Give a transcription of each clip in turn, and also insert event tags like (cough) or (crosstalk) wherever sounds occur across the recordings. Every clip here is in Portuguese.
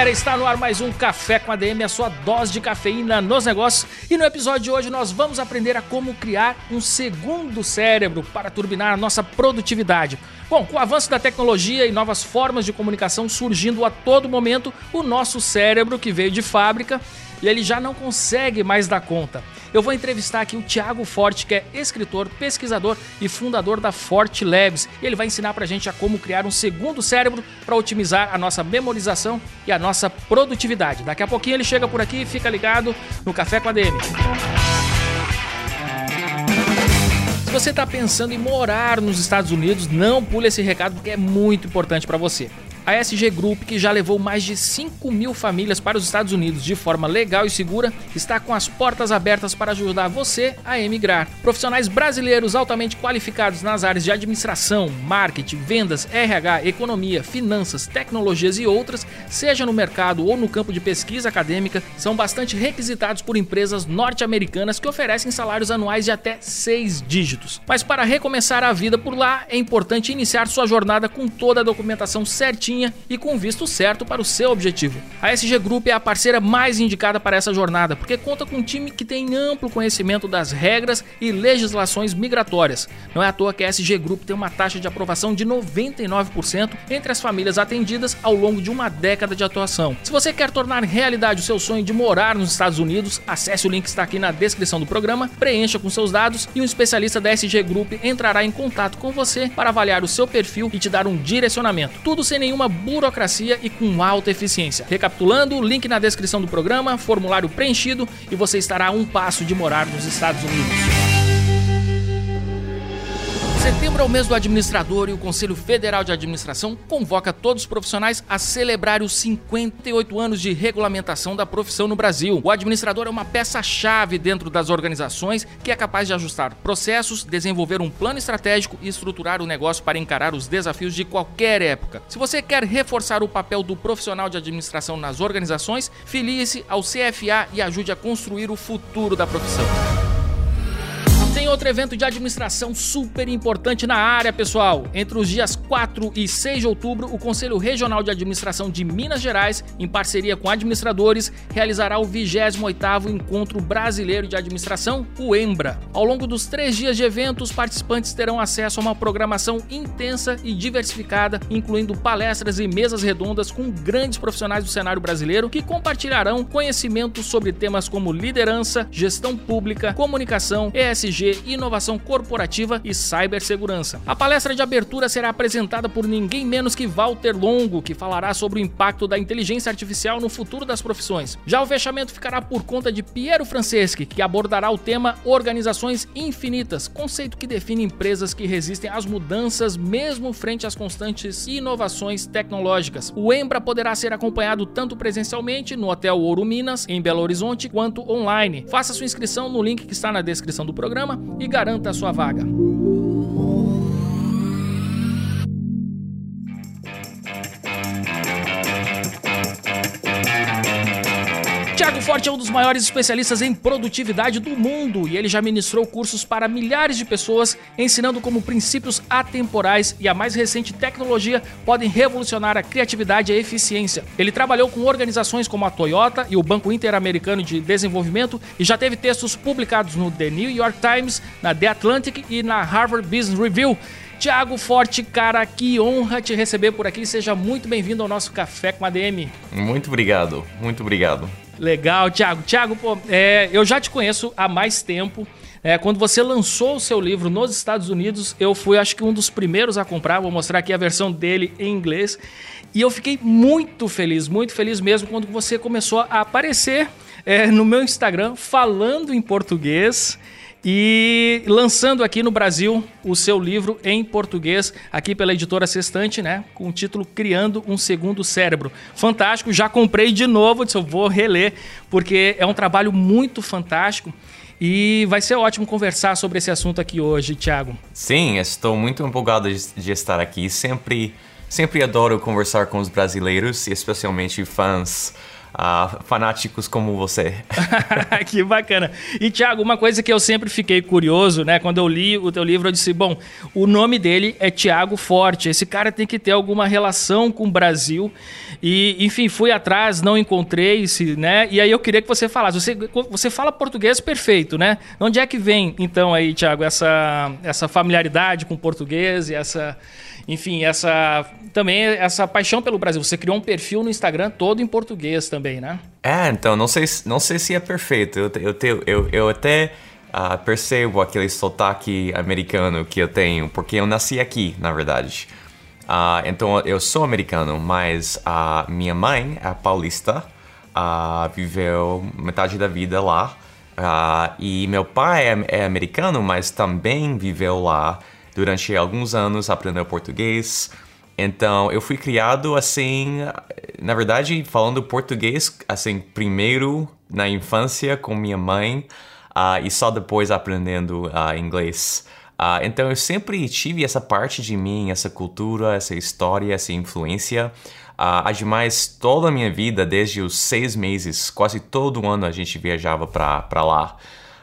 Galera, está no ar mais um Café com ADM, a sua dose de cafeína nos negócios. E no episódio de hoje nós vamos aprender a como criar um segundo cérebro para turbinar a nossa produtividade. Bom, com o avanço da tecnologia e novas formas de comunicação surgindo a todo momento, o nosso cérebro que veio de fábrica e ele já não consegue mais dar conta. Eu vou entrevistar aqui o Thiago Forte, que é escritor, pesquisador e fundador da Forte Labs. E ele vai ensinar pra gente a como criar um segundo cérebro para otimizar a nossa memorização e a nossa produtividade. Daqui a pouquinho ele chega por aqui, fica ligado no Café com a DM. Se você está pensando em morar nos Estados Unidos, não pule esse recado porque é muito importante para você. A SG Group, que já levou mais de 5 mil famílias para os Estados Unidos de forma legal e segura, está com as portas abertas para ajudar você a emigrar. Profissionais brasileiros altamente qualificados nas áreas de administração, marketing, vendas, RH, economia, finanças, tecnologias e outras, seja no mercado ou no campo de pesquisa acadêmica, são bastante requisitados por empresas norte-americanas que oferecem salários anuais de até 6 dígitos. Mas para recomeçar a vida por lá, é importante iniciar sua jornada com toda a documentação certinha e com visto certo para o seu objetivo. A SG Group é a parceira mais indicada para essa jornada, porque conta com um time que tem amplo conhecimento das regras e legislações migratórias. Não é à toa que a SG Group tem uma taxa de aprovação de 99% entre as famílias atendidas ao longo de uma década de atuação. Se você quer tornar realidade o seu sonho de morar nos Estados Unidos, acesse o link que está aqui na descrição do programa, preencha com seus dados e um especialista da SG Group entrará em contato com você para avaliar o seu perfil e te dar um direcionamento. Tudo sem nenhuma burocracia e com alta eficiência. Recapitulando, link na descrição do programa, formulário preenchido e você estará a um passo de morar nos Estados Unidos. Setembro é o mês do administrador e o Conselho Federal de Administração convoca todos os profissionais a celebrar os 58 anos de regulamentação da profissão no Brasil. O administrador é uma peça-chave dentro das organizações que é capaz de ajustar processos, desenvolver um plano estratégico e estruturar o negócio para encarar os desafios de qualquer época. Se você quer reforçar o papel do profissional de administração nas organizações, filie-se ao CFA e ajude a construir o futuro da profissão. Outro evento de administração super importante na área, pessoal. Entre os dias 4 e 6 de outubro, o Conselho Regional de Administração de Minas Gerais, em parceria com administradores, realizará o 28º Encontro Brasileiro de Administração, o EMBRA. Ao longo dos três dias de evento, os participantes terão acesso a uma programação intensa e diversificada, incluindo palestras e mesas redondas com grandes profissionais do cenário brasileiro que compartilharão conhecimentos sobre temas como liderança, gestão pública, comunicação, ESG, inovação corporativa e cibersegurança. A palestra de abertura será apresentada por ninguém menos que Walter Longo, que falará sobre o impacto da inteligência artificial no futuro das profissões. Já o fechamento ficará por conta de Piero Franceschi, que abordará o tema Organizações Infinitas, conceito que define empresas que resistem às mudanças mesmo frente às constantes inovações tecnológicas. O Embra poderá ser acompanhado tanto presencialmente no Hotel Ouro Minas, em Belo Horizonte, quanto online. Faça sua inscrição no link que está na descrição do programa e garanta a sua vaga. Forte é um dos maiores especialistas em produtividade do mundo e ele já ministrou cursos para milhares de pessoas, ensinando como princípios atemporais e a mais recente tecnologia podem revolucionar a criatividade e a eficiência. Ele trabalhou com organizações como a Toyota e o Banco Interamericano de Desenvolvimento e já teve textos publicados no The New York Times, na The Atlantic e na Harvard Business Review. Tiago Forte, cara, que honra te receber por aqui. Seja muito bem-vindo ao nosso Café com ADM. Muito obrigado, muito obrigado. Legal, Thiago. Thiago, pô, é, eu já te conheço há mais tempo. É, quando você lançou o seu livro nos Estados Unidos, eu fui, acho que, um dos primeiros a comprar. Vou mostrar aqui a versão dele em inglês. E eu fiquei muito feliz, muito feliz mesmo quando você começou a aparecer é, no meu Instagram falando em português. E lançando aqui no Brasil o seu livro em português, aqui pela editora Sextante, né? Com o título Criando um Segundo Cérebro. Fantástico, já comprei de novo, disse eu vou reler, porque é um trabalho muito fantástico. E vai ser ótimo conversar sobre esse assunto aqui hoje, Thiago. Sim, estou muito empolgado de estar aqui. Sempre, sempre adoro conversar com os brasileiros, especialmente fãs uh, fanáticos como você. (laughs) que bacana. E Tiago, uma coisa que eu sempre fiquei curioso, né? Quando eu li o teu livro, eu disse, bom, o nome dele é Tiago Forte. Esse cara tem que ter alguma relação com o Brasil. E, enfim, fui atrás, não encontrei, se, né? E aí eu queria que você falasse. Você, você fala português perfeito, né? Onde é que vem, então, aí, Tiago, essa, essa familiaridade com o português e essa enfim, essa também essa paixão pelo Brasil. Você criou um perfil no Instagram todo em português também, né? É, então, não sei, não sei se é perfeito. Eu, eu, eu, eu até uh, percebo aquele sotaque americano que eu tenho, porque eu nasci aqui, na verdade. Uh, então, eu sou americano, mas a uh, minha mãe é paulista, uh, viveu metade da vida lá. e meu pai é, é americano, mas também viveu lá durante alguns anos aprendeu português. Então, eu fui criado assim, na verdade, falando português, assim, primeiro na infância com minha mãe uh, e só depois aprendendo uh, inglês. Uh, então, eu sempre tive essa parte de mim, essa cultura, essa história, essa influência. Uh, ademais, toda a minha vida, desde os seis meses, quase todo ano a gente viajava para lá.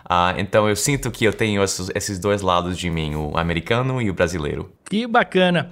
Uh, então eu sinto que eu tenho esses, esses dois lados de mim, o americano e o brasileiro. Que bacana.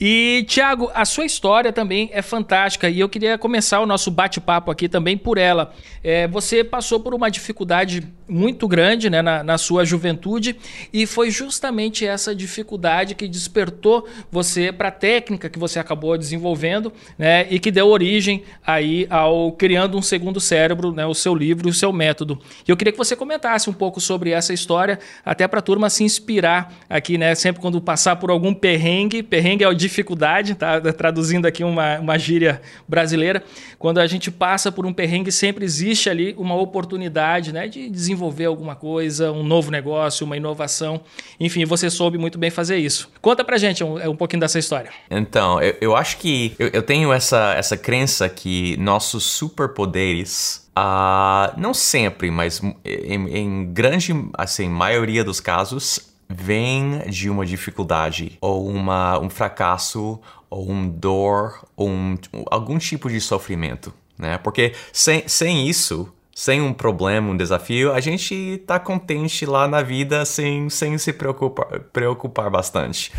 E, Tiago, a sua história também é fantástica e eu queria começar o nosso bate-papo aqui também por ela. É, você passou por uma dificuldade muito grande né, na, na, sua juventude e foi justamente essa dificuldade que despertou você para a técnica que você acabou desenvolvendo né, e que deu origem aí ao Criando um Segundo Cérebro, né, o seu livro e o seu método. E eu queria que você comentasse um pouco sobre essa história, até para a turma se inspirar aqui, né, sempre quando passar por algum perrengue, perrengue é a dificuldade, tá? Traduzindo aqui uma, uma gíria brasileira. Quando a gente passa por um perrengue, sempre existe ali uma oportunidade né, de desenvolver alguma coisa, um novo negócio, uma inovação. Enfim, você soube muito bem fazer isso. Conta pra gente um, um pouquinho dessa história. Então, eu, eu acho que eu, eu tenho essa, essa crença que nossos superpoderes Uh, não sempre, mas em, em, grande assim, maioria dos casos, vem de uma dificuldade ou uma, um fracasso ou um dor ou um, algum tipo de sofrimento, né? Porque sem, sem isso, sem um problema, um desafio, a gente tá contente lá na vida sem, sem se preocupar, preocupar bastante.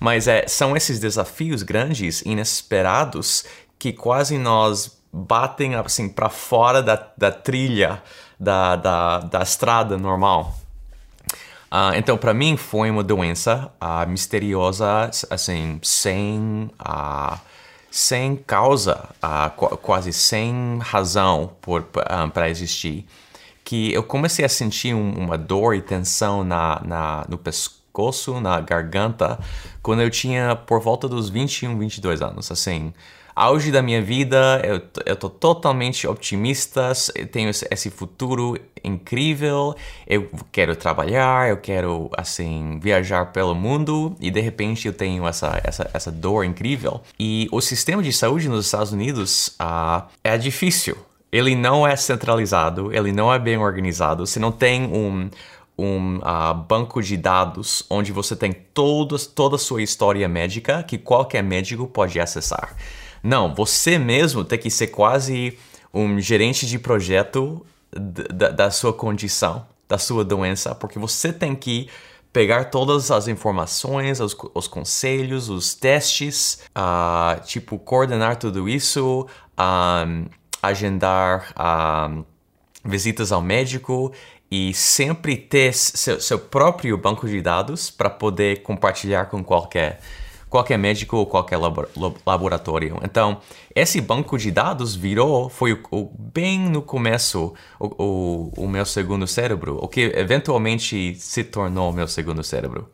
Mas é, são esses desafios grandes, inesperados, que quase nós batem assim para fora da, da trilha da, da, da estrada normal. Uh, então, para mim, foi uma doença uh, misteriosa, assim, sem, uh, sem causa, qu quase sem razão para existir, que eu comecei a sentir um, uma dor e tensão na, na, no pescoço, na garganta, quando eu tinha por volta dos 21, 22 anos, assim auge da minha vida, eu, eu tô totalmente otimista, tenho esse futuro incrível, eu quero trabalhar, eu quero, assim, viajar pelo mundo e de repente eu tenho essa, essa, essa dor incrível. E o sistema de saúde nos Estados Unidos uh, é difícil. Ele não é centralizado, ele não é bem organizado, você não tem um, um uh, banco de dados onde você tem todos, toda a sua história médica que qualquer médico pode acessar. Não, você mesmo tem que ser quase um gerente de projeto da, da sua condição, da sua doença, porque você tem que pegar todas as informações, os, os conselhos, os testes, uh, tipo, coordenar tudo isso, um, agendar um, visitas ao médico e sempre ter seu, seu próprio banco de dados para poder compartilhar com qualquer qualquer médico ou qualquer laboratório. Então, esse banco de dados virou, foi o, o, bem no começo, o, o, o, meu segundo cérebro, o que eventualmente se tornou meu segundo cérebro.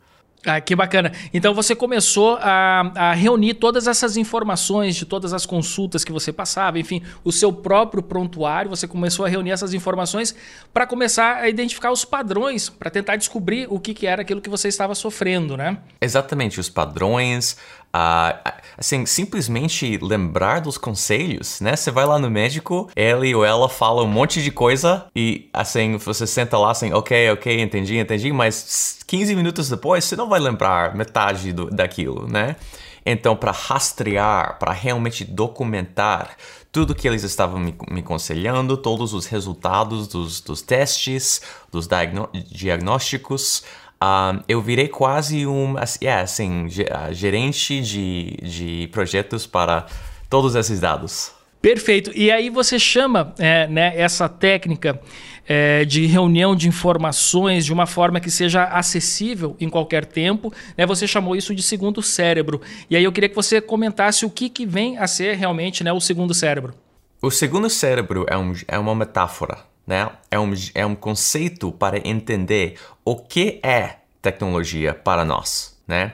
Ah, que bacana. Então você começou a, a, reunir todas essas informações de todas as consultas que você passava, enfim, o seu próprio prontuário, você começou a reunir essas informações para começar a identificar os padrões, para tentar descobrir o que, que era aquilo que você estava sofrendo, né? Exatamente, os padrões, Assim, simplesmente lembrar dos conselhos, né? Você vai lá no médico, ele ou ela fala um monte de coisa e, assim, você senta lá assim, ok, ok, entendi, entendi, mas 15 minutos depois você não vai lembrar metade do, daquilo, né? Então, para rastrear, para realmente documentar tudo que eles estavam me, me aconselhando, todos os resultados dos, dos testes, dos diagnósticos, Uh, eu virei quase um yeah, assim, ah, gerente de, de projetos para todos esses dados. Perfeito. E aí você chama é, né, essa técnica é, de reunião de informações de uma forma que seja acessível em qualquer tempo. Né? Você chamou isso de segundo cérebro. E aí eu queria que você comentasse o que, que vem a ser realmente né, o segundo cérebro. O segundo cérebro é, um, é uma metáfora né? É um, é um conceito para entender o que é tecnologia para nós, né?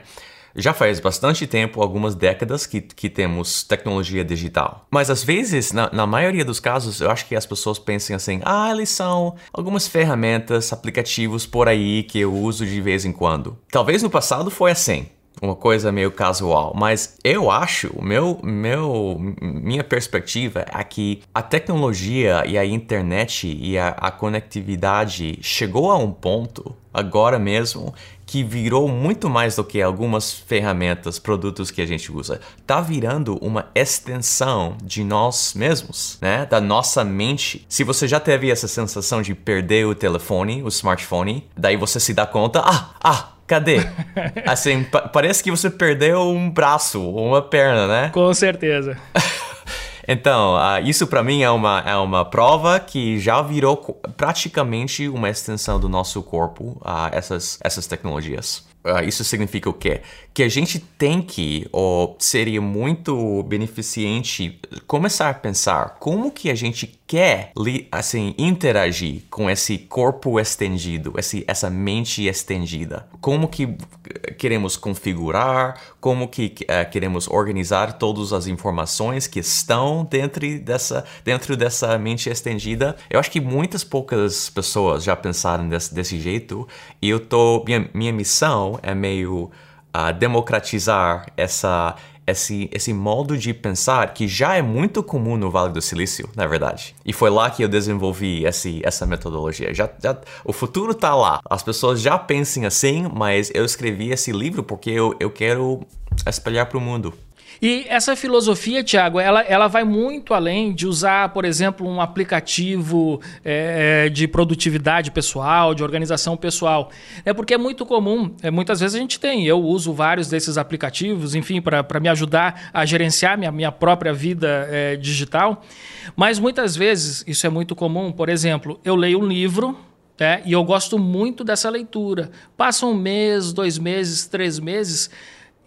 Já faz bastante tempo, algumas décadas, que, que temos tecnologia digital. Mas às vezes, na, na, maioria dos casos, eu acho que as pessoas pensam assim: ah, eles são algumas ferramentas, aplicativos por aí que eu uso de vez em quando. Talvez no passado foi assim uma coisa meio casual, mas eu acho, meu, meu, minha perspectiva é que a tecnologia e a internet e a, a conectividade chegou a um ponto agora mesmo que virou muito mais do que algumas ferramentas, produtos que a gente usa. Tá virando uma extensão de nós mesmos, né? Da nossa mente. Se você já teve essa sensação de perder o telefone, o smartphone, daí você se dá conta, ah, ah, Cadê? (laughs) Assim, pa parece que você perdeu um braço ou uma perna, né? Com certeza. (laughs) então, uh, isso para mim é uma, é uma prova que já virou praticamente uma extensão do nosso corpo, uh, essas, essas tecnologias. Uh, isso significa o quê? Que a gente tem que, ou seria muito beneficente, começar a pensar como que a gente quer, assim, interagir com esse corpo estendido, esse, essa mente estendida. Como que queremos configurar, como que uh, queremos organizar todas as informações que estão dentro dessa, dentro dessa mente estendida. Eu acho que muitas poucas pessoas já pensaram desse, desse jeito e eu tô, minha, minha missão é meio uh, democratizar essa, esse, esse modo de pensar que já é muito comum no Vale do Silício, na verdade. E foi lá que eu desenvolvi esse, essa metodologia. Já, já, o futuro está lá. As pessoas já pensam assim, mas eu escrevi esse livro porque eu, eu quero espalhar para o mundo. E essa filosofia, Tiago, ela, ela vai muito além de usar, por exemplo, um aplicativo é, de produtividade pessoal, de organização pessoal. É porque é muito comum, é, muitas vezes a gente tem, eu uso vários desses aplicativos, enfim, para me ajudar a gerenciar minha, minha própria vida é, digital. Mas muitas vezes, isso é muito comum, por exemplo, eu leio um livro. É, e eu gosto muito dessa leitura. Passa um mês, dois meses, três meses,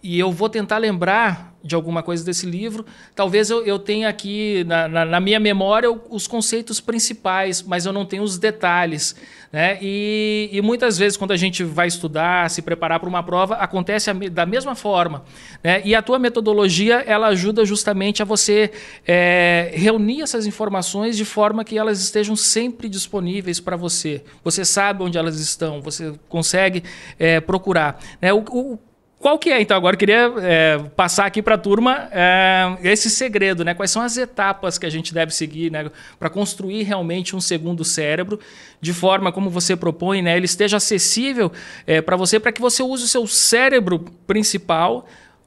e eu vou tentar lembrar de alguma coisa desse livro. Talvez eu, eu tenha aqui na, na, na, minha memória os conceitos principais, mas eu não tenho os detalhes. Né? E, e muitas vezes, quando a gente vai estudar, se preparar para uma prova, acontece a, da mesma forma. Né? E a tua metodologia ela ajuda justamente a você é, reunir essas informações de forma que elas estejam sempre disponíveis para você. Você sabe onde elas estão, você consegue é, procurar. Né? O, o qual que é, então? Agora eu queria é, passar aqui para a turma é, esse segredo, né? Quais são as etapas que a gente deve seguir né, para construir realmente um segundo cérebro, de forma como você propõe, né? Ele esteja acessível é, para você, para que você use o seu cérebro principal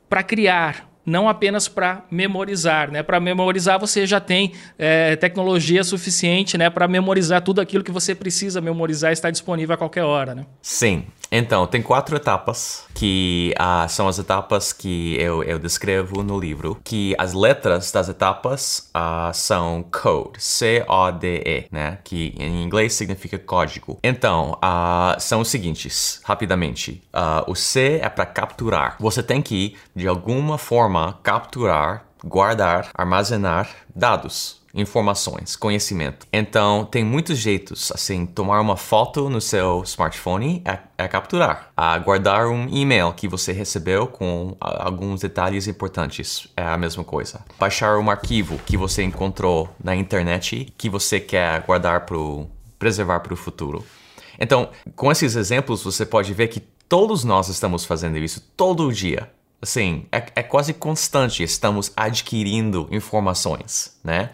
para criar, não apenas para memorizar. Né? Para memorizar, você já tem é, tecnologia suficiente né, para memorizar tudo aquilo que você precisa memorizar está disponível a qualquer hora. Né? Sim. Então, tem quatro etapas que ah, são as etapas que eu, eu descrevo no livro. Que as letras das etapas ah, são code, C-O-D-E, né? Que em inglês significa código. Então, ah, são os seguintes, rapidamente. o C é para capturar. Você tem que, de alguma forma, capturar, guardar, armazenar dados informações, conhecimento. Então, tem muitos jeitos, assim, tomar uma foto no seu smartphone é, é capturar. A guardar um e-mail que você recebeu com alguns detalhes importantes é a mesma coisa. Baixar um arquivo que você encontrou na internet que você quer guardar para preservar para o futuro. Então, com esses exemplos, você pode ver que todos nós estamos fazendo isso todo dia. Assim, é, é quase constante, estamos adquirindo informações, né?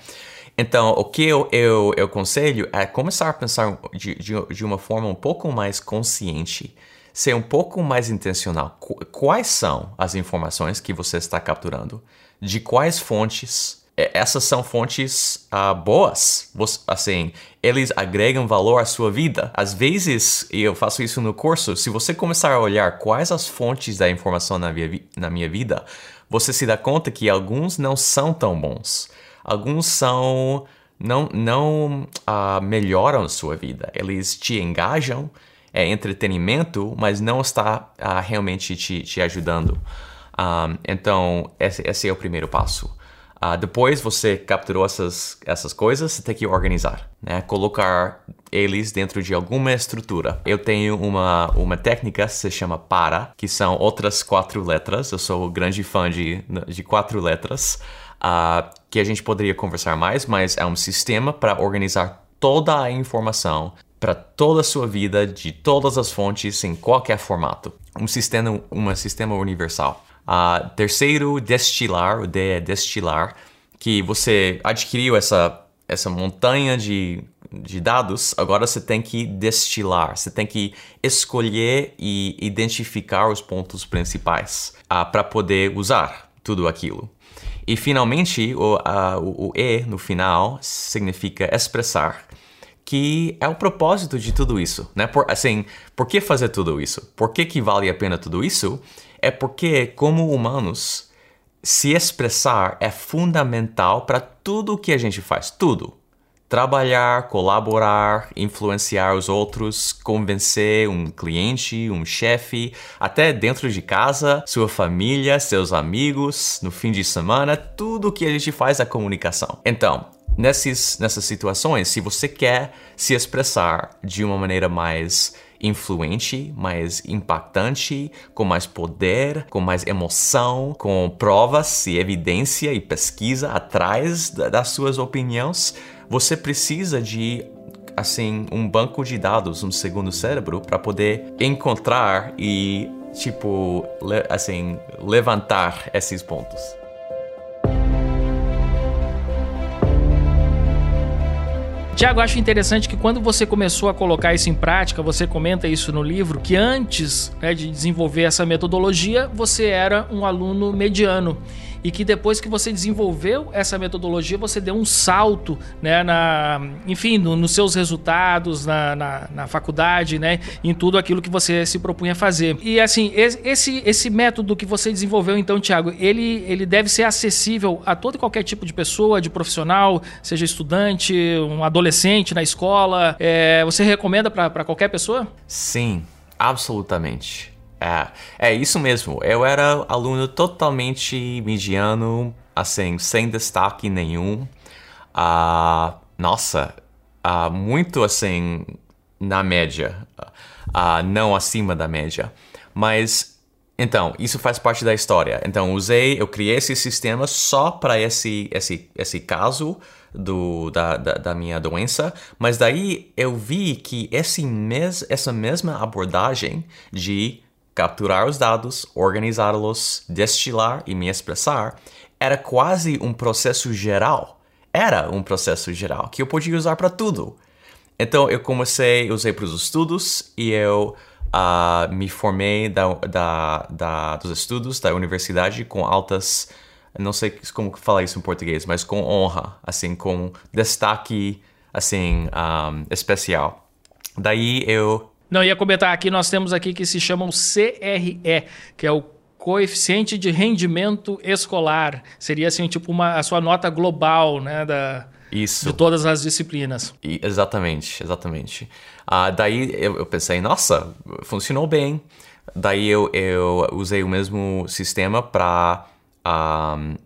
Então, o que eu, eu, eu aconselho é começar a pensar de, de, de, uma forma um pouco mais consciente, ser um pouco mais intencional. Quais são as informações que você está capturando? De quais fontes? Essas são fontes uh, boas, assim, eles agregam valor à sua vida. Às vezes, e eu faço isso no curso, se você começar a olhar quais as fontes da informação na minha, na minha vida, você se dá conta que alguns não são tão bons alguns são não não uh, melhoram a sua vida. Eles te engajam, é entretenimento, mas não está uh, realmente te, te ajudando. Um, então, esse, esse, é o primeiro passo. Uh, depois você capturou essas, essas coisas, você tem que organizar, né? Colocar eles dentro de alguma estrutura. Eu tenho uma, uma técnica que se chama PARA, que são outras quatro letras. Eu sou grande fã de, de quatro letras uh, que a gente poderia conversar mais, mas é um sistema para organizar toda a informação para toda a sua vida, de todas as fontes, em qualquer formato. Um sistema, um sistema universal. Uh, terceiro, destilar, o D é destilar, que você adquiriu essa, essa montanha de, de dados, agora você tem que destilar, você tem que escolher e identificar os pontos principais uh, para poder usar tudo aquilo. E finalmente, o, o, o E no final significa expressar, que é o propósito de tudo isso, né? Por, assim, por que fazer tudo isso? Por que, que vale a pena tudo isso? É porque, como humanos, se expressar é fundamental para tudo o que a gente faz, tudo trabalhar, colaborar, influenciar os outros, convencer um cliente, um chefe, até dentro de casa, sua família, seus amigos, no fim de semana, tudo que a gente faz é comunicação. Então, nesses, nessas situações, se você quer se expressar de uma maneira mais influente, mais impactante, com mais poder, com mais emoção, com provas e evidência e pesquisa atrás das suas opiniões, você precisa de assim um banco de dados, um segundo cérebro para poder encontrar e tipo assim levantar esses pontos. Tiago, acho interessante que quando você começou a colocar isso em prática, você comenta isso no livro, que antes né, de desenvolver essa metodologia, você era um aluno mediano e que depois que você desenvolveu essa metodologia, você deu um salto, né, na, enfim, no, nos seus resultados, na, na, na, faculdade, né, em tudo aquilo que você se propunha fazer. E assim, esse, esse método que você desenvolveu, então, Tiago, ele, ele deve ser acessível a todo e qualquer tipo de pessoa, de profissional, seja estudante, um adolescente na escola. É, você recomenda para qualquer pessoa? Sim, absolutamente. É, é isso mesmo. Eu era aluno totalmente mediano, assim, sem destaque nenhum. Uh, nossa, uh, muito assim, na média, uh, não acima da média. Mas, então, isso faz parte da história. Então, usei, eu criei esse sistema só para esse, esse, esse caso do, da, da, da, minha doença, mas daí eu vi que esse mes, essa mesma abordagem de capturar os dados, organizá-los, destilar e me expressar, era quase um processo geral. Era um processo geral que eu podia usar para tudo. Então eu comecei, usei para os estudos e eu uh, me formei da, da, da, dos estudos da universidade com altas, não sei como falar isso em português, mas com honra, assim, com destaque, assim, um, especial. Daí eu não, ia comentar aqui, nós temos aqui que se chamam CRE, que é o coeficiente de rendimento escolar. Seria assim, tipo uma, a sua nota global, né, da, Isso. de todas as disciplinas. E, exatamente, exatamente. Uh, daí eu, eu, pensei, nossa, funcionou bem. Daí eu, eu usei o mesmo sistema para um,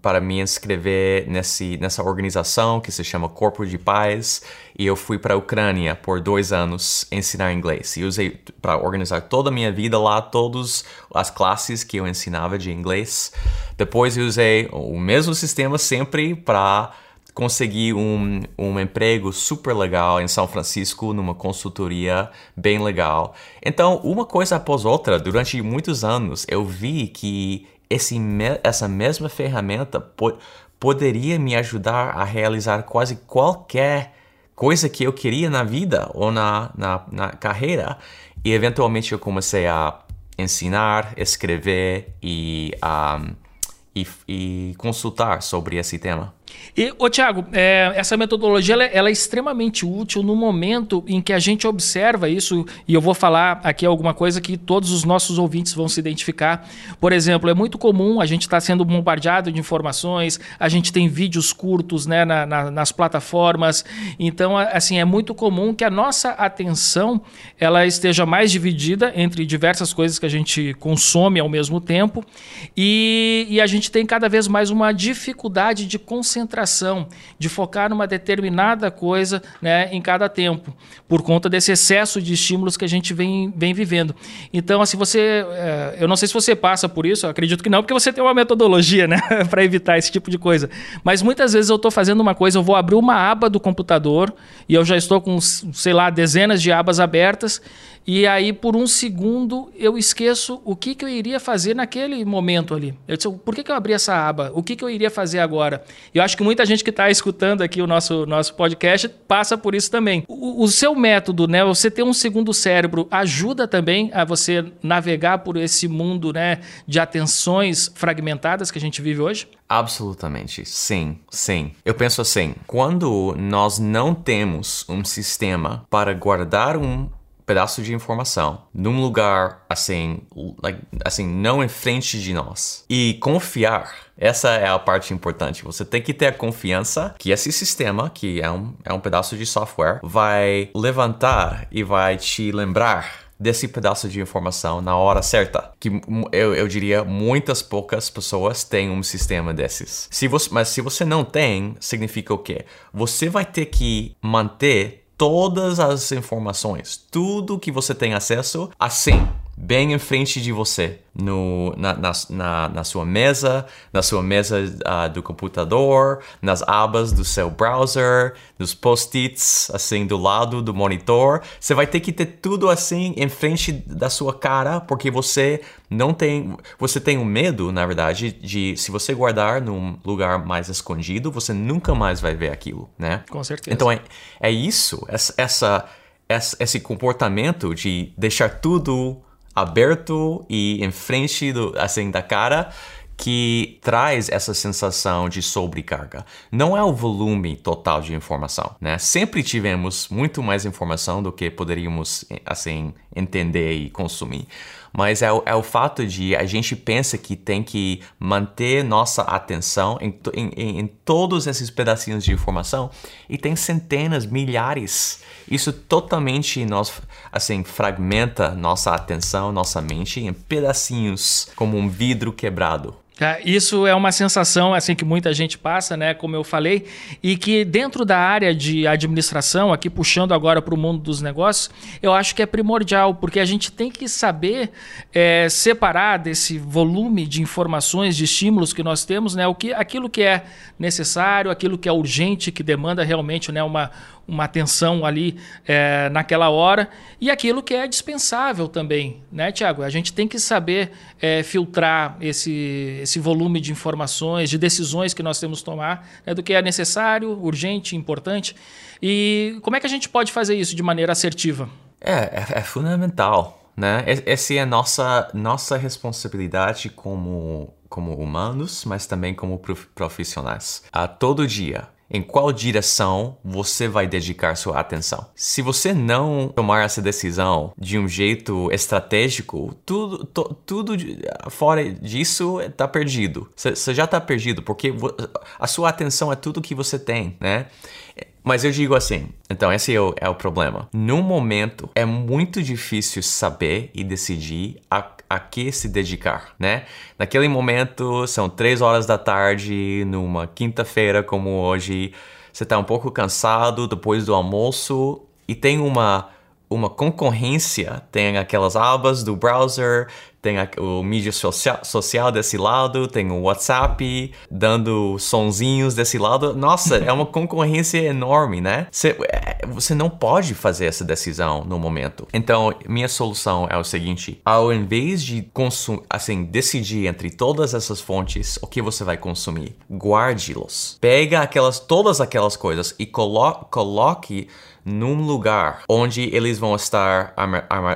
para me inscrever nesse, nessa organização que se chama Corpo de Paz e eu fui para a Ucrânia por dois anos ensinar inglês. E usei para organizar toda a minha vida lá, todas as classes que eu ensinava de inglês. Depois eu usei o mesmo sistema sempre para consegui um, um emprego super legal em São Francisco, numa consultoria bem legal. Então, uma coisa após outra, durante muitos anos, eu vi que esse, essa mesma ferramenta po poderia me ajudar a realizar quase qualquer coisa que eu queria na vida ou na, na, na carreira. E eventualmente eu comecei a ensinar, escrever e, um, e, e consultar sobre esse tema. E, ô Tiago, é, essa metodologia ela, ela, é extremamente útil no momento em que a gente observa isso, e eu vou falar aqui alguma coisa que todos os nossos ouvintes vão se identificar. Por exemplo, é muito comum a gente estar tá sendo bombardeado de informações, a gente tem vídeos curtos né, na, na, nas plataformas, então assim é muito comum que a nossa atenção ela esteja mais dividida entre diversas coisas que a gente consome ao mesmo tempo, e, e a gente tem cada vez mais uma dificuldade de concentração concentração, de focar numa determinada coisa né, em cada tempo, por conta desse excesso de estímulos que a gente vem, vem vivendo. Então, assim, você. É, eu não sei se você passa por isso, acredito que não, porque você tem uma metodologia né, (laughs) para evitar esse tipo de coisa. Mas muitas vezes eu estou fazendo uma coisa, eu vou abrir uma aba do computador e eu já estou com, sei lá, dezenas de abas abertas e aí, por um segundo, eu esqueço o que, que eu iria fazer naquele momento ali. Eu disse, por que, que eu abri essa aba? O que, que eu iria fazer agora? Eu acho que muita gente que está escutando aqui o nosso, nosso podcast passa por isso também. O, o, seu método, né? Você ter um segundo cérebro, ajuda também a você navegar por esse mundo né, de atenções fragmentadas que a gente vive hoje? Absolutamente, sim, sim. Eu penso assim: quando nós não temos um sistema para guardar um pedaço de informação num lugar assim, like, assim, não em frente de nós. E confiar, essa é a parte importante. Você tem que ter a confiança que esse sistema, que é um, é um pedaço de software, vai levantar e vai te lembrar desse pedaço de informação na hora certa. Que eu, eu diria muitas poucas pessoas têm um sistema desses. Se você, mas se você não tem, significa o quê? Você vai ter que manter todas as informações, tudo que você tem acesso, assim, bem em frente de você, no, na, na, na, na sua mesa, na sua mesa uh, do computador, nas abas do seu browser, nos post-its, assim, do lado do monitor. Você vai ter que ter tudo assim em frente da sua cara, porque você não tem. Você tem o um medo, na verdade, de se você guardar num lugar mais escondido, você nunca mais vai ver aquilo, né? Com certeza. Então é, é isso, essa, essa, esse comportamento de deixar tudo aberto e em frente do, assim, da cara que traz essa sensação de sobrecarga. Não é o volume total de informação, né? Sempre tivemos muito mais informação do que poderíamos assim entender e consumir mas é o, é o fato de a gente pensa que tem que manter nossa atenção em, em, em todos esses pedacinhos de informação e tem centenas, milhares. Isso totalmente nos, assim, fragmenta nossa atenção, nossa mente em pedacinhos, como um vidro quebrado. É, isso é uma sensação assim que muita gente passa, né, como eu falei, e que dentro da área de administração, aqui puxando agora para o mundo dos negócios, eu acho que é primordial, porque a gente tem que saber é, separar desse volume de informações, de estímulos que nós temos, né, o que, aquilo que é necessário, aquilo que é urgente, que demanda realmente né, uma, uma atenção ali é, naquela hora e aquilo que é dispensável também, né, Tiago? A gente tem que saber é, filtrar esse, esse volume de informações, de decisões que nós temos que tomar, né, do que é necessário, urgente, importante. E como é que a gente pode fazer isso de maneira assertiva? É, é, é fundamental. Né? Essa é a nossa, nossa responsabilidade como, como humanos, mas também como profissionais. A todo dia em qual direção você vai dedicar sua atenção. Se você não tomar essa decisão de um jeito estratégico, tudo, to, tudo fora disso está perdido. Você já está perdido porque a sua atenção é tudo que você tem, né? Mas eu digo assim, então esse é o, é o problema. No momento, é muito difícil saber e decidir a, a que se dedicar, né? Naquele momento, são três horas da tarde, numa quinta-feira como hoje, você está um pouco cansado depois do almoço e tem uma uma concorrência, tem aquelas abas do browser, tem o mídia social, social desse lado, tem o WhatsApp dando sonzinhos desse lado. Nossa, é uma (laughs) concorrência enorme, né? Você, é, você não pode fazer essa decisão no momento. Então, minha solução é o seguinte: ao invés de consumir, assim, decidir entre todas essas fontes o que você vai consumir, guarde-los. Pega aquelas, todas aquelas coisas e colo coloque num lugar onde eles vão estar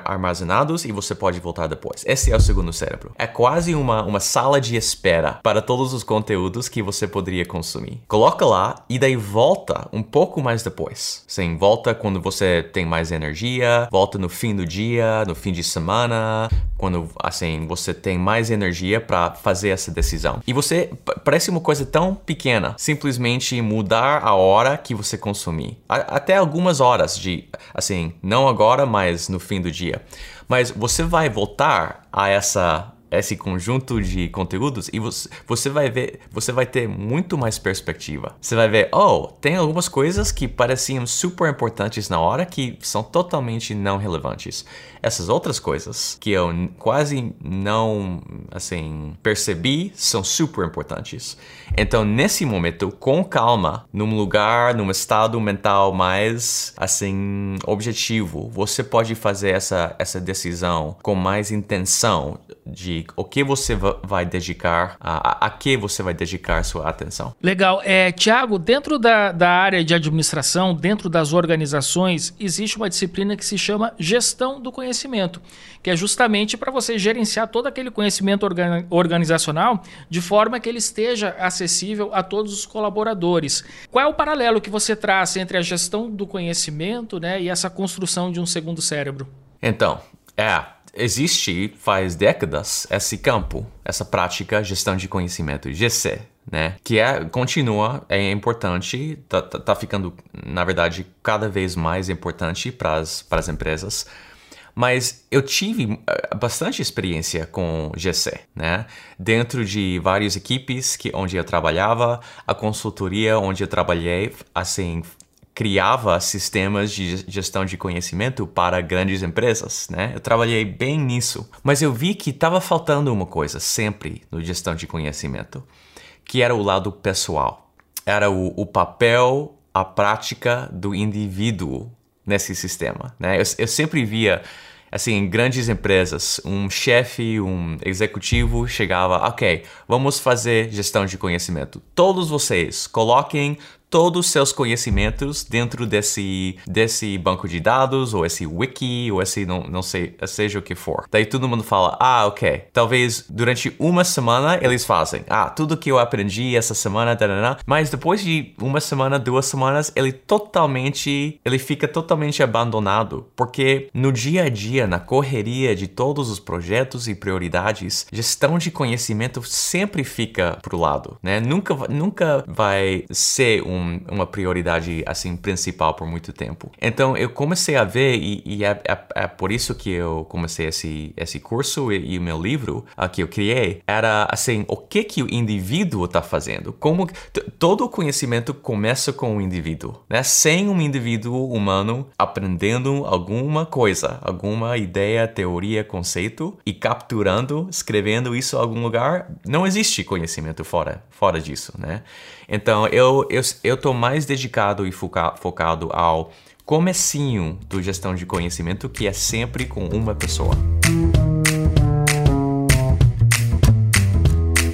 armazenados e você pode voltar depois. Esse é o segundo cérebro. É quase uma, uma sala de espera para todos os conteúdos que você poderia consumir. Coloca lá e daí volta um pouco mais depois. Sim, volta quando você tem mais energia, volta no fim do dia, no fim de semana, quando assim você tem mais energia para fazer essa decisão. E você parece uma coisa tão pequena, simplesmente mudar a hora que você consumir. A, até algumas horas de assim, não agora, mas no fim do dia. Mas você vai voltar a essa esse conjunto de conteúdos e você, você vai ver, você vai ter muito mais perspectiva. Você vai ver, oh, tem algumas coisas que pareciam super importantes na hora que são totalmente não relevantes essas outras coisas que eu quase não, assim, percebi são super importantes. Então, nesse momento, com calma, num lugar, num estado mental mais, assim, objetivo, você pode fazer essa, essa decisão com mais intenção de o que você vai dedicar, a, a que você vai dedicar sua atenção. Legal. É, Tiago, dentro da, da área de administração, dentro das organizações, existe uma disciplina que se chama gestão do conhecimento que é justamente para você gerenciar todo aquele conhecimento organizacional de forma que ele esteja acessível a todos os colaboradores. Qual é o paralelo que você traz entre a gestão do conhecimento né, e essa construção de um segundo cérebro? Então, é, existe faz décadas esse campo, essa prática gestão de conhecimento, GC, né? Que é continua é importante, tá, tá, tá ficando na verdade cada vez mais importante para as empresas mas eu tive eh, bastante experiência com GC, né? Dentro de várias equipes que, onde eu trabalhava, a consultoria onde eu trabalhei, assim, criava sistemas de gestão de conhecimento para grandes empresas, né? Eu trabalhei bem nisso, mas eu vi que estava faltando uma coisa sempre no gestão de conhecimento, que era o lado pessoal. Era o, o papel, a prática do indivíduo nesse sistema, né? Eu, eu sempre via assim, em grandes empresas, um chefe, um executivo chegava, ok, vamos fazer gestão de conhecimento. Todos vocês coloquem todos os seus conhecimentos dentro desse, desse banco de dados, ou esse wiki, ou esse não, não sei, seja o que for. Daí todo mundo fala, ah, ok. Talvez durante uma semana eles fazem, ah, tudo que eu aprendi essa semana, mas depois de uma semana, duas semanas, ele totalmente, ele fica totalmente abandonado, porque no dia a dia, na correria de todos os projetos e prioridades, gestão de conhecimento sempre fica pro lado, né? Nunca, nunca vai ser um um, uma prioridade assim principal por muito tempo. Então eu comecei a ver e, e é, é, é, por isso que eu comecei esse esse curso e, e o meu livro uh, que eu criei era assim o que que o indivíduo está fazendo? Como todo o conhecimento começa com o indivíduo, né? Sem um indivíduo humano aprendendo alguma coisa, alguma ideia, teoria, conceito e capturando, escrevendo isso em algum lugar, não existe conhecimento fora fora disso, né? Então eu, eu, eu tô mais dedicado e foca, focado ao comecinho do gestão de conhecimento, que é sempre com uma pessoa.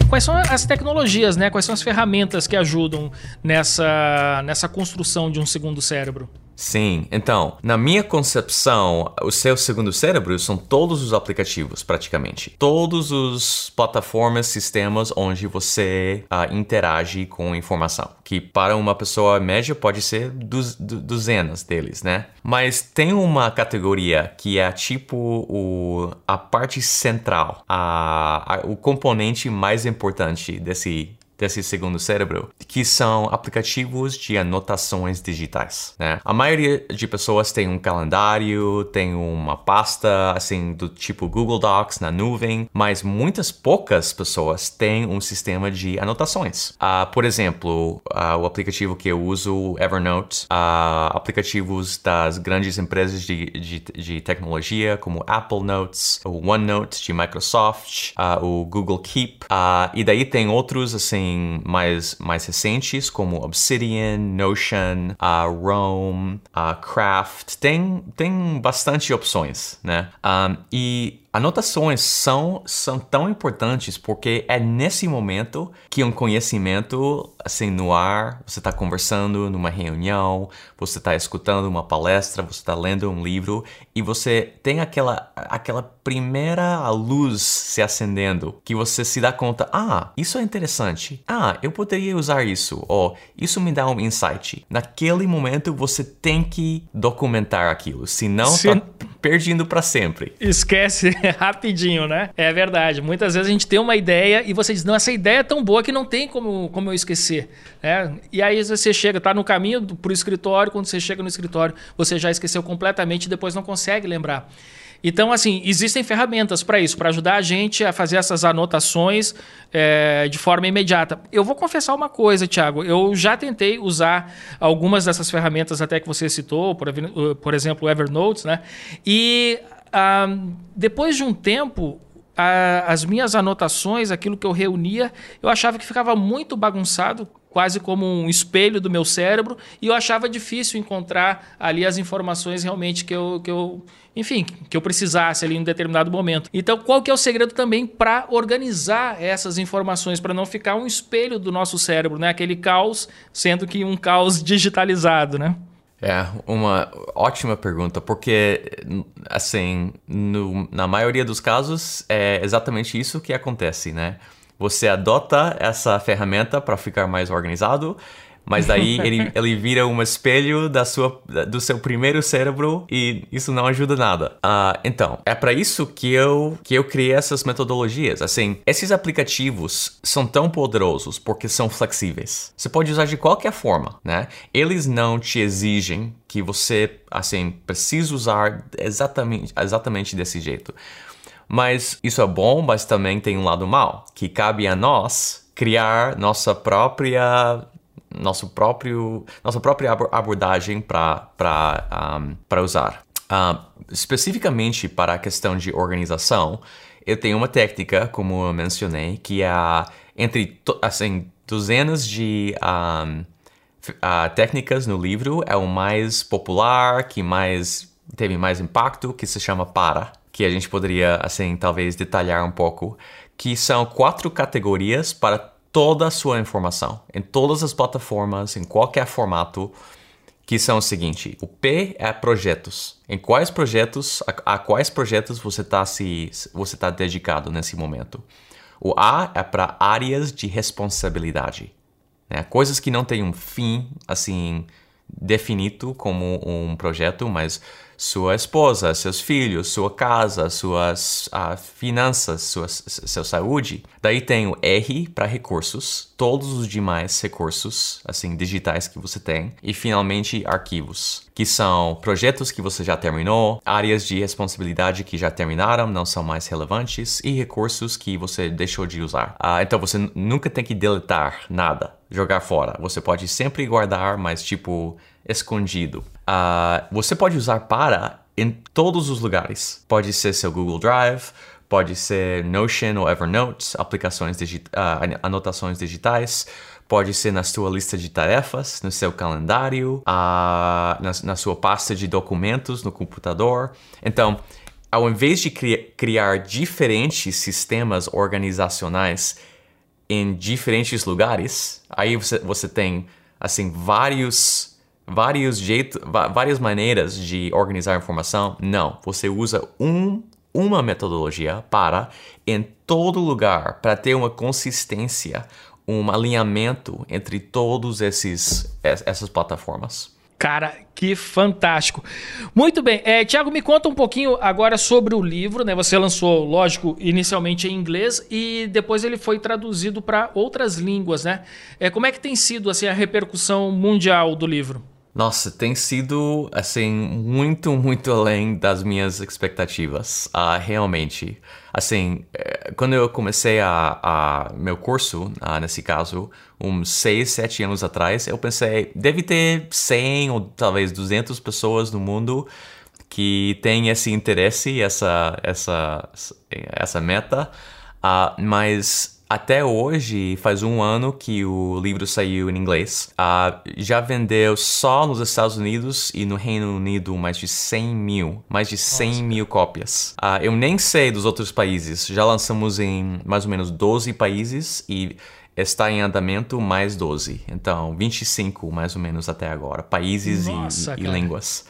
Quais são as tecnologias, né? Quais são as ferramentas que ajudam nessa, nessa construção de um segundo cérebro? Sim, então, na minha concepção, o seu segundo cérebro são todos os aplicativos, praticamente. Todos os plataformas, sistemas onde você uh, interage com informação. Que para uma pessoa média pode ser duz, duzenas deles, né? Mas tem uma categoria que é tipo o, a parte central, a, a, o componente mais importante desse desse segundo cérebro, que são aplicativos de anotações digitais. Né? A maioria de pessoas tem um calendário, tem uma pasta assim do tipo Google Docs na nuvem, mas muitas poucas pessoas têm um sistema de anotações. Uh, por exemplo, uh, o aplicativo que eu uso, Evernote, uh, aplicativos das grandes empresas de, de, de, tecnologia como Apple Notes, o OneNote de Microsoft, o Google Keep, e daí tem outros assim mais, mais recentes, como Obsidian, Notion, uh, Rome, uh, Craft. Tem, tem bastante opções, né? Um, e Anotações são, são tão importantes porque é nesse momento que um conhecimento, assim, no ar, você está conversando numa reunião, você está escutando uma palestra, você está lendo um livro e você tem aquela, aquela primeira luz se acendendo que você se dá conta, ah, isso é interessante, ah, eu poderia usar isso, ou isso me dá um insight. Naquele momento você tem que documentar aquilo, senão se... tá (laughs) perdendo para sempre. Esquece (laughs) rapidinho, né? É verdade. Muitas vezes a gente tem uma ideia e você diz, não, essa ideia é tão boa que não tem como, como eu esquecer. Né? E aí você chega, tá no caminho pro escritório, quando você chega no escritório, você já esqueceu completamente e depois não consegue lembrar. Então, assim, existem ferramentas para isso, para ajudar a gente a fazer essas anotações é, de forma imediata. Eu vou confessar uma coisa, Thiago. Eu já tentei usar algumas dessas ferramentas até que você citou, por, por exemplo, o Evernote, né? E ah, depois de um tempo, as minhas anotações, aquilo que eu reunia, eu achava que ficava muito bagunçado, quase como um espelho do meu cérebro, e eu achava difícil encontrar ali as informações realmente que eu, que eu enfim, que eu precisasse ali em um determinado momento. Então, qual que é o segredo também para organizar essas informações, para não ficar um espelho do nosso cérebro, né? Aquele caos, sendo que um caos digitalizado, né? É, uma ótima pergunta, porque, assim, no, na maioria dos casos é exatamente isso que acontece, né? Você adota essa ferramenta para ficar mais organizado mas daí (laughs) ele, ele vira um espelho da sua, do seu primeiro cérebro e isso não ajuda nada. Uh, então, é para isso que eu, que eu criei essas metodologias. Assim, esses aplicativos são tão poderosos porque são flexíveis. Você pode usar de qualquer forma, né? Eles não te exigem que você, assim, precisa usar exatamente, exatamente desse jeito. Mas isso é bom, mas também tem um lado mal, que cabe a nós criar nossa própria nosso próprio, nossa própria abordagem para um, usar. Uh, especificamente para a questão de organização, eu tenho uma técnica, como eu mencionei, que é entre assim, dezenas de um, uh, técnicas no livro, é o mais popular, que mais teve mais impacto, que se chama PARA, que a gente poderia, assim, talvez detalhar um pouco, que são quatro categorias para toda a sua informação em todas as plataformas, em qualquer formato, que são o seguinte: o P é projetos. Em quais projetos, a, a quais projetos você está se você tá dedicado nesse momento? O A é para áreas de responsabilidade, né? coisas que não têm um fim assim definido como um projeto, mas sua esposa, seus filhos, sua casa, suas uh, finanças, sua, saúde. Daí tem o R para recursos, todos os demais recursos, assim, digitais que você tem. E finalmente, arquivos, que são projetos que você já terminou, áreas de responsabilidade que já terminaram, não são mais relevantes, e recursos que você deixou de usar. Uh, então você nunca tem que deletar nada, jogar fora. Você pode sempre guardar, mas tipo escondido. Uh, você pode usar para em todos os lugares. Pode ser seu Google Drive, pode ser Notion ou Evernote, aplicações uh, anotações digitais. Pode ser na sua lista de tarefas, no seu calendário, uh, na, na sua pasta de documentos no computador. Então, ao invés de cri criar diferentes sistemas organizacionais em diferentes lugares, aí você, você tem assim vários vários jeitos, várias maneiras de organizar informação. Não, você usa um, uma metodologia para em todo lugar para ter uma consistência, um alinhamento entre todos esses essas plataformas. Cara, que fantástico. Muito bem. É, Tiago, me conta um pouquinho agora sobre o livro. Né? Você lançou, lógico, inicialmente em inglês e depois ele foi traduzido para outras línguas. Né? É, como é que tem sido assim, a repercussão mundial do livro? Nossa, tem sido, assim, muito, muito além das minhas expectativas, uh, realmente. Assim, eh, quando eu comecei a, a meu curso, uh, nesse caso, uns 6, 7 anos atrás, eu pensei, deve ter 100 ou talvez 200 pessoas no mundo que têm esse interesse, essa, essa, essa meta, uh, mas até hoje, faz um ano que o livro saiu em inglês. Uh, já vendeu só nos Estados Unidos e no Reino Unido mais de 100 mil. Mais de 100 Nossa. mil cópias. Uh, eu nem sei dos outros países. Já lançamos em mais ou menos 12 países e está em andamento mais 12. Então, 25 mais ou menos até agora. Países Nossa, e, e, línguas.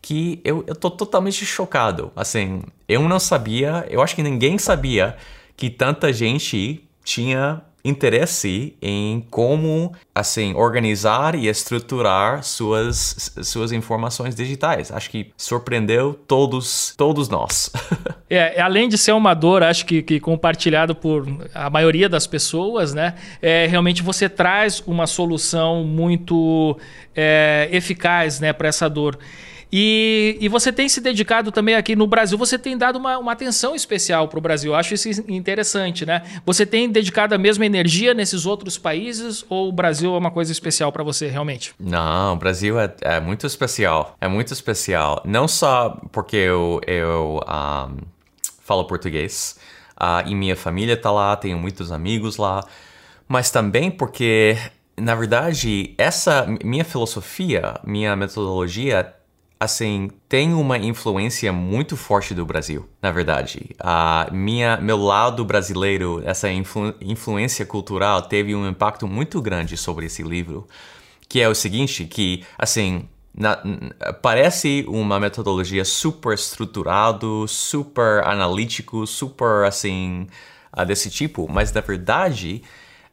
Que eu, eu tô totalmente chocado. Assim, eu não sabia, eu acho que ninguém sabia que tanta gente tinha interesse em como assim organizar e estruturar suas suas informações digitais. Acho que surpreendeu todos todos nós. (laughs) é, além de ser uma dor, acho que, que compartilhado por a maioria das pessoas, né? É, realmente você traz uma solução muito é, eficaz, né, para essa dor. E, e você tem se dedicado também aqui no Brasil, você tem dado uma, uma atenção especial para o Brasil. Eu acho isso interessante, né? Você tem dedicado a mesma energia nesses outros países ou o Brasil é uma coisa especial para você realmente? Não, o Brasil é, é, muito especial. É muito especial. Não só porque eu, eu um, falo português uh, e minha família está lá, tenho muitos amigos lá, mas também porque na verdade, essa minha filosofia, minha metodologia assim, tem uma influência muito forte do Brasil, na verdade. A minha, meu lado brasileiro, essa influ, influência cultural teve um impacto muito grande sobre esse livro, que é o seguinte, que, assim, na, parece uma metodologia super estruturado, super analítico, super, assim, desse tipo, mas na verdade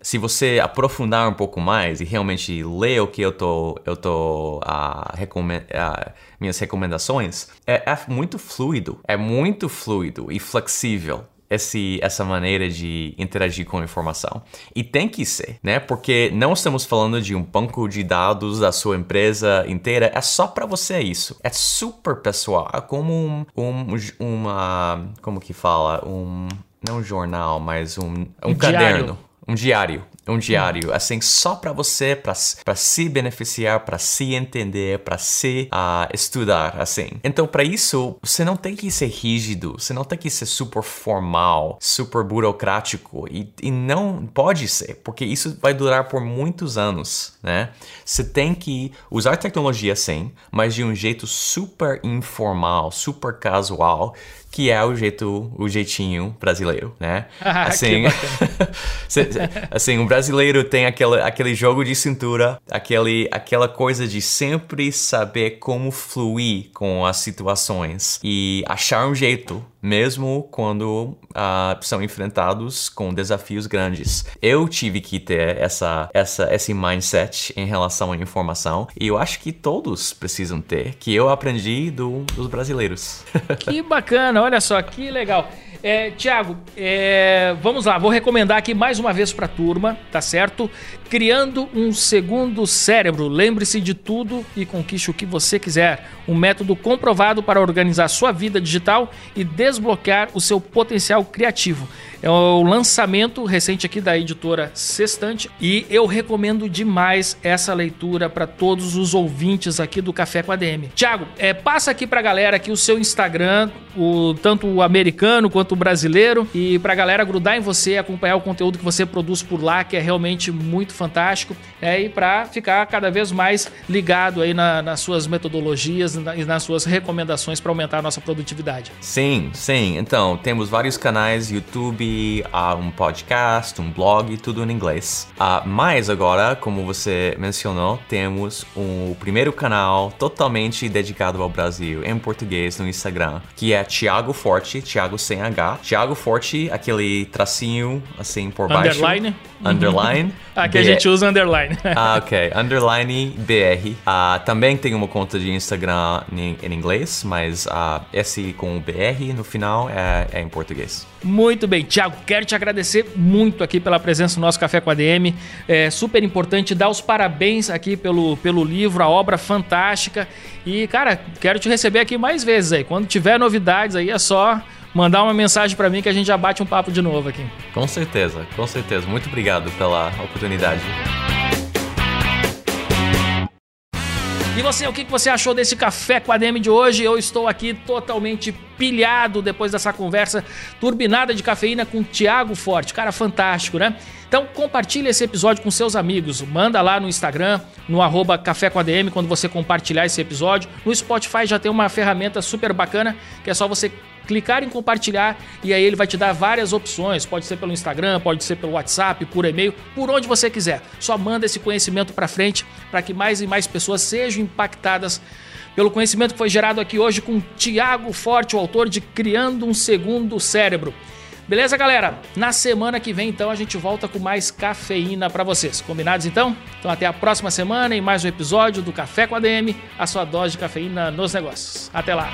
se você aprofundar um pouco mais e realmente ler o que eu tô, eu tô uh, recomend, uh, minhas recomendações, é, é muito fluido, é muito fluido e flexível esse, essa maneira de interagir com a informação. E tem que ser, né? Porque não estamos falando de um banco de dados da sua empresa inteira, é só para você isso. É super pessoal, é como um, um, uma, como que fala, um não um jornal, mas um, um, um caderno. Diário. Um diário. Um diário, assim, só para você, para se beneficiar, para se entender, para se uh, estudar, assim. Então, para isso, você não tem que ser rígido, você não tem que ser super formal, super burocrático, e, e não pode ser, porque isso vai durar por muitos anos, né? Você tem que usar tecnologia, sim, mas de um jeito super informal, super casual, que é o jeito, o jeitinho brasileiro, né? (laughs) Ah, assim, (laughs) assim, o brasileiro tem aquele, aquele jogo de cintura, aquele, aquela coisa de sempre saber como fluir com as situações e achar um jeito mesmo quando uh, são enfrentados com desafios grandes. Eu tive que ter essa, essa, esse mindset em relação à informação e eu acho que todos precisam ter, que eu aprendi do, dos brasileiros. (laughs) que bacana, olha só, que legal. É, Tiago, é, vamos lá, vou recomendar aqui mais uma vez para a turma, tá certo? Criando um segundo cérebro. Lembre-se de tudo e conquiste o que você quiser. Um método comprovado para organizar sua vida digital e desbloquear o seu potencial criativo. É o lançamento recente aqui da editora Sextante e eu recomendo demais essa leitura para todos os ouvintes aqui do Café com a DM. Tiago, é, passa aqui para a galera aqui o seu Instagram, o, tanto o americano quanto o brasileiro, e para a galera grudar em você, acompanhar o conteúdo que você produz por lá, que é realmente muito fantástico, é, e para ficar cada vez mais ligado aí na, nas suas metodologias e na, nas suas recomendações para aumentar a nossa produtividade. Sim, Sim, então temos vários canais, YouTube, uh, um podcast, um blog, tudo em inglês. Uh, mas agora, como você mencionou, temos o um primeiro canal totalmente dedicado ao Brasil, em português, no Instagram, que é Thiago Forte, Thiago sem H. Thiago Forte, aquele tracinho assim por baixo. Underline. Underline. (laughs) Aqui a gente usa underline. (laughs) ah, ok. Underline BR. Uh, também tem uma conta de Instagram em, em inglês, mas uh, esse com o BR no final é, é, em português. Muito bem, Thiago, quero te agradecer muito aqui pela presença no nosso Café com a DM. É super importante dar os parabéns aqui pelo, pelo livro, a obra fantástica. E, cara, quero te receber aqui mais vezes aí. Quando tiver novidades aí, é só mandar uma mensagem para mim que a gente já bate um papo de novo aqui. Com certeza, com certeza. Muito obrigado pela oportunidade. E você, o que você achou desse café com a DM de hoje? Eu estou aqui totalmente pilhado depois dessa conversa turbinada de cafeína com o Thiago Forte. Cara, fantástico, né? Então compartilhe esse episódio com seus amigos. Manda lá no Instagram, no arroba Café com ADM, quando você compartilhar esse episódio. No Spotify já tem uma ferramenta super bacana, que é só você clicar em compartilhar e aí ele vai te dar várias opções. Pode ser pelo Instagram, pode ser pelo WhatsApp, por e-mail, por onde você quiser. Só manda esse conhecimento para frente para que mais e mais pessoas sejam impactadas pelo conhecimento que foi gerado aqui hoje com Tiago Forte, o autor de Criando um Segundo Cérebro. Beleza, galera? Na semana que vem, então, a gente volta com mais cafeína para vocês. Combinados, então? Então, até a próxima semana em mais um episódio do Café com a DM, a sua dose de cafeína nos negócios. Até lá!